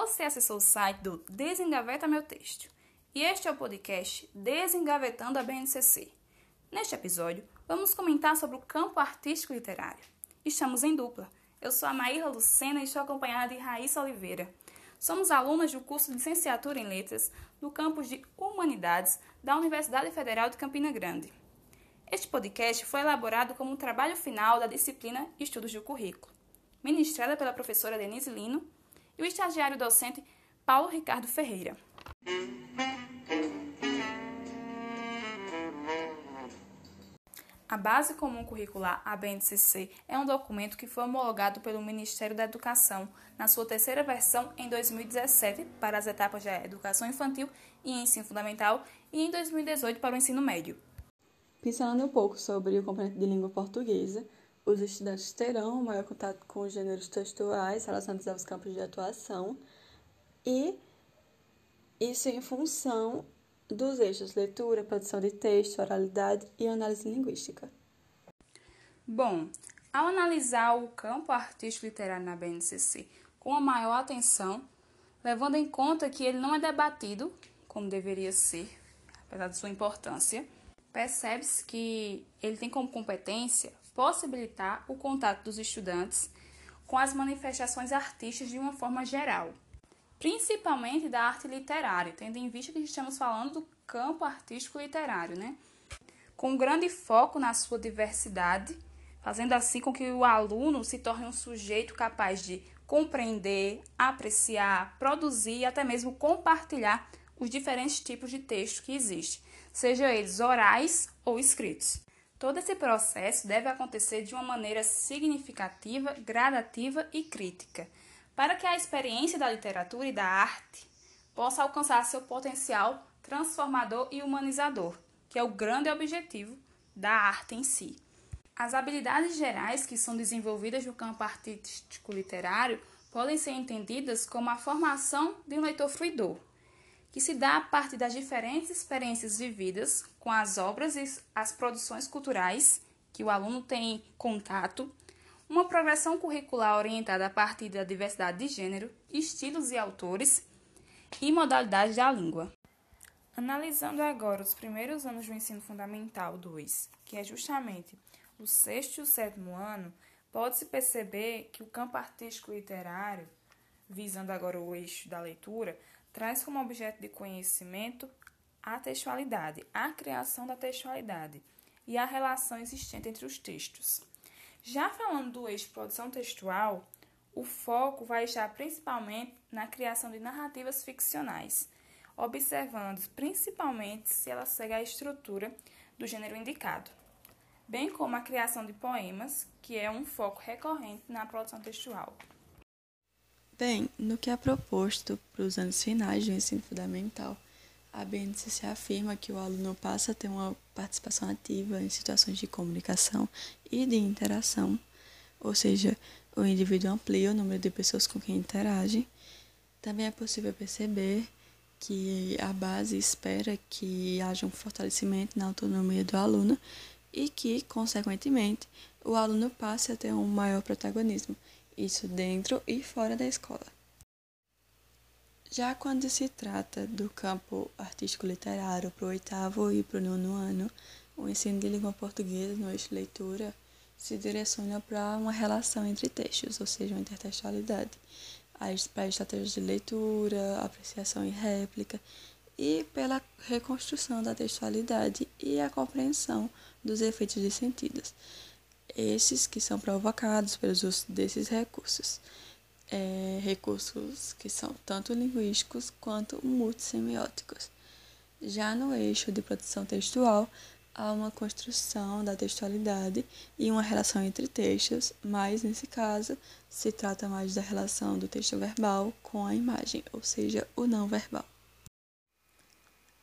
Você acessou o site do Desengaveta Meu Texto. E este é o podcast Desengavetando a BNCC. Neste episódio, vamos comentar sobre o campo artístico literário. Estamos em dupla. Eu sou a Maíra Lucena e estou acompanhada de Raíssa Oliveira. Somos alunas do curso de Licenciatura em Letras do campus de Humanidades da Universidade Federal de Campina Grande. Este podcast foi elaborado como um trabalho final da disciplina Estudos do Currículo, ministrada pela professora Denise Lino e o estagiário docente Paulo Ricardo Ferreira. A Base Comum Curricular, a BNCC, é um documento que foi homologado pelo Ministério da Educação na sua terceira versão em 2017 para as etapas de educação infantil e ensino fundamental e em 2018 para o ensino médio. Pensando um pouco sobre o componente de língua portuguesa, os estudantes terão maior contato com os gêneros textuais relacionados aos campos de atuação e isso em função dos eixos leitura, produção de texto, oralidade e análise linguística. Bom, ao analisar o campo artístico literário na BNCC com a maior atenção, levando em conta que ele não é debatido como deveria ser, apesar de sua importância, percebe-se que ele tem como competência possibilitar o contato dos estudantes com as manifestações artísticas de uma forma geral, principalmente da arte literária, tendo em vista que estamos falando do campo artístico literário, né? Com grande foco na sua diversidade, fazendo assim com que o aluno se torne um sujeito capaz de compreender, apreciar, produzir e até mesmo compartilhar os diferentes tipos de texto que existem, sejam eles orais ou escritos. Todo esse processo deve acontecer de uma maneira significativa, gradativa e crítica, para que a experiência da literatura e da arte possa alcançar seu potencial transformador e humanizador, que é o grande objetivo da arte em si. As habilidades gerais que são desenvolvidas no campo artístico literário podem ser entendidas como a formação de um leitor fruidor, que se dá a partir das diferentes experiências vividas com as obras e as produções culturais que o aluno tem contato, uma progressão curricular orientada a partir da diversidade de gênero, estilos e autores e modalidades da língua. Analisando agora os primeiros anos do ensino fundamental 2, que é justamente o sexto e o sétimo ano, pode-se perceber que o campo artístico literário, visando agora o eixo da leitura, traz como objeto de conhecimento a textualidade, a criação da textualidade e a relação existente entre os textos. Já falando do eixo produção textual, o foco vai estar principalmente na criação de narrativas ficcionais, observando principalmente se ela segue a estrutura do gênero indicado, bem como a criação de poemas, que é um foco recorrente na produção textual. Bem, no que é proposto para os anos finais do ensino fundamental, a BNCC afirma que o aluno passa a ter uma participação ativa em situações de comunicação e de interação, ou seja, o indivíduo amplia o número de pessoas com quem interage. Também é possível perceber que a base espera que haja um fortalecimento na autonomia do aluno e que, consequentemente, o aluno passe a ter um maior protagonismo isso dentro e fora da escola. Já quando se trata do campo artístico literário para o oitavo e para o nono ano, o ensino de língua portuguesa no eixo leitura se direciona para uma relação entre textos, ou seja, uma intertextualidade, para estratégias de leitura, apreciação e réplica, e pela reconstrução da textualidade e a compreensão dos efeitos de sentidos esses que são provocados pelos uso desses recursos. É, recursos que são tanto linguísticos quanto multissemióticos. Já no eixo de produção textual, há uma construção da textualidade e uma relação entre textos, mas nesse caso se trata mais da relação do texto verbal com a imagem, ou seja, o não verbal.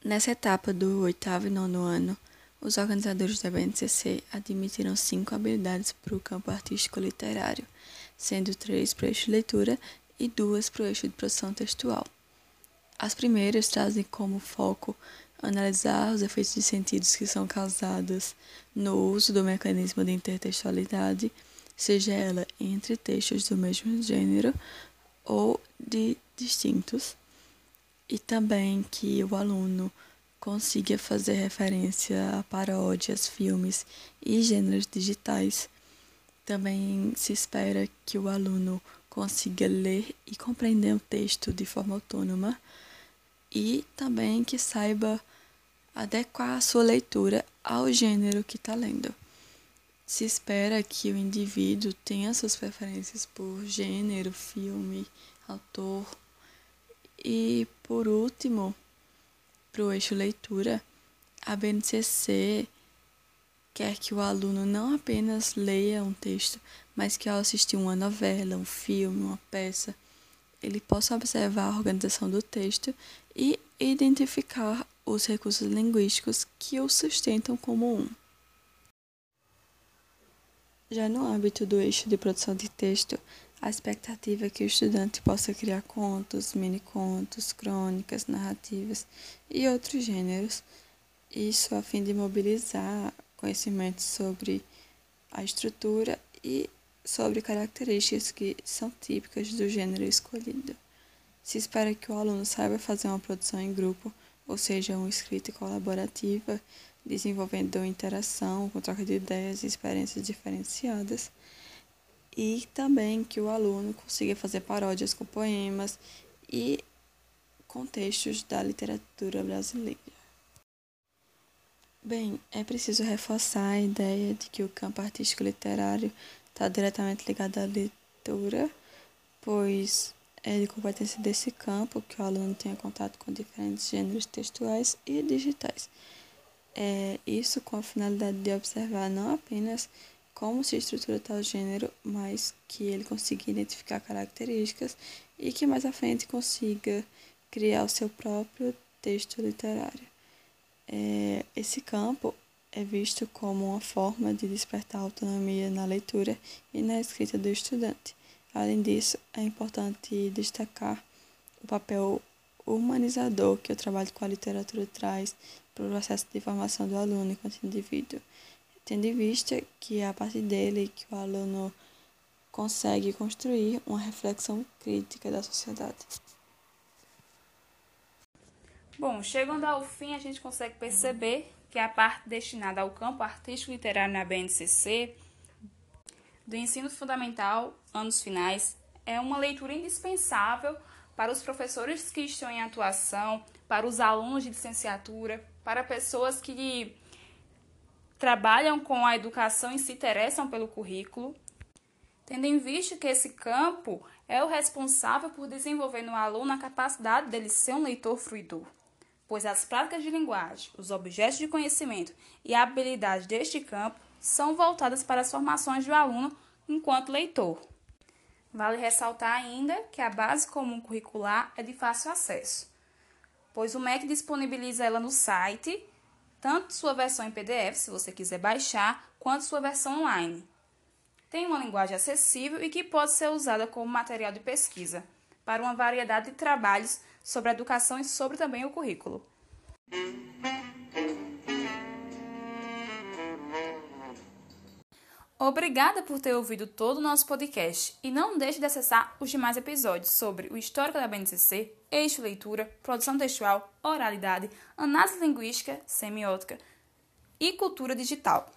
Nessa etapa do oitavo e nono ano, os organizadores da BNCC admitiram cinco habilidades para o campo artístico literário, sendo três para o eixo leitura e duas para o eixo de produção textual. As primeiras trazem como foco analisar os efeitos de sentidos que são causados no uso do mecanismo de intertextualidade, seja ela entre textos do mesmo gênero ou de distintos e também que o aluno consiga fazer referência a paródias, filmes e gêneros digitais. Também se espera que o aluno consiga ler e compreender o texto de forma autônoma e também que saiba adequar a sua leitura ao gênero que está lendo. Se espera que o indivíduo tenha suas preferências por gênero, filme, autor. E, por último, para o eixo leitura, a BNCC quer que o aluno não apenas leia um texto, mas que ao assistir uma novela, um filme, uma peça, ele possa observar a organização do texto e identificar os recursos linguísticos que o sustentam como um. Já no âmbito do eixo de produção de texto, a expectativa é que o estudante possa criar contos, mini-contos, crônicas, narrativas e outros gêneros, isso a fim de mobilizar conhecimentos sobre a estrutura e sobre características que são típicas do gênero escolhido. Se espera que o aluno saiba fazer uma produção em grupo, ou seja, uma escrita colaborativa, desenvolvendo interação com troca de ideias e experiências diferenciadas, e também que o aluno consiga fazer paródias com poemas e contextos da literatura brasileira. Bem, é preciso reforçar a ideia de que o campo artístico literário está diretamente ligado à leitura, pois é de competência desse campo que o aluno tenha contato com diferentes gêneros textuais e digitais. É isso com a finalidade de observar não apenas como se estrutura tal gênero, mas que ele consiga identificar características e que mais à frente consiga criar o seu próprio texto literário. É, esse campo é visto como uma forma de despertar autonomia na leitura e na escrita do estudante. Além disso, é importante destacar o papel humanizador que o trabalho com a literatura traz para o processo de formação do aluno enquanto indivíduo, tendo em vista que é a partir dele que o aluno consegue construir uma reflexão crítica da sociedade. Bom, chegando ao fim, a gente consegue perceber que a parte destinada ao campo artístico literário na BNCC, do ensino fundamental, anos finais, é uma leitura indispensável para os professores que estão em atuação, para os alunos de licenciatura, para pessoas que trabalham com a educação e se interessam pelo currículo, tendo em vista que esse campo é o responsável por desenvolver no aluno a capacidade dele ser um leitor fruidor pois as práticas de linguagem, os objetos de conhecimento e a habilidade deste campo são voltadas para as formações do aluno enquanto leitor. Vale ressaltar ainda que a base comum curricular é de fácil acesso, pois o MEC disponibiliza ela no site, tanto sua versão em PDF, se você quiser baixar, quanto sua versão online. Tem uma linguagem acessível e que pode ser usada como material de pesquisa para uma variedade de trabalhos sobre a educação e sobre também o currículo. Obrigada por ter ouvido todo o nosso podcast e não deixe de acessar os demais episódios sobre o histórico da BNCC, eixo leitura, produção textual, oralidade, análise linguística, semiótica e cultura digital.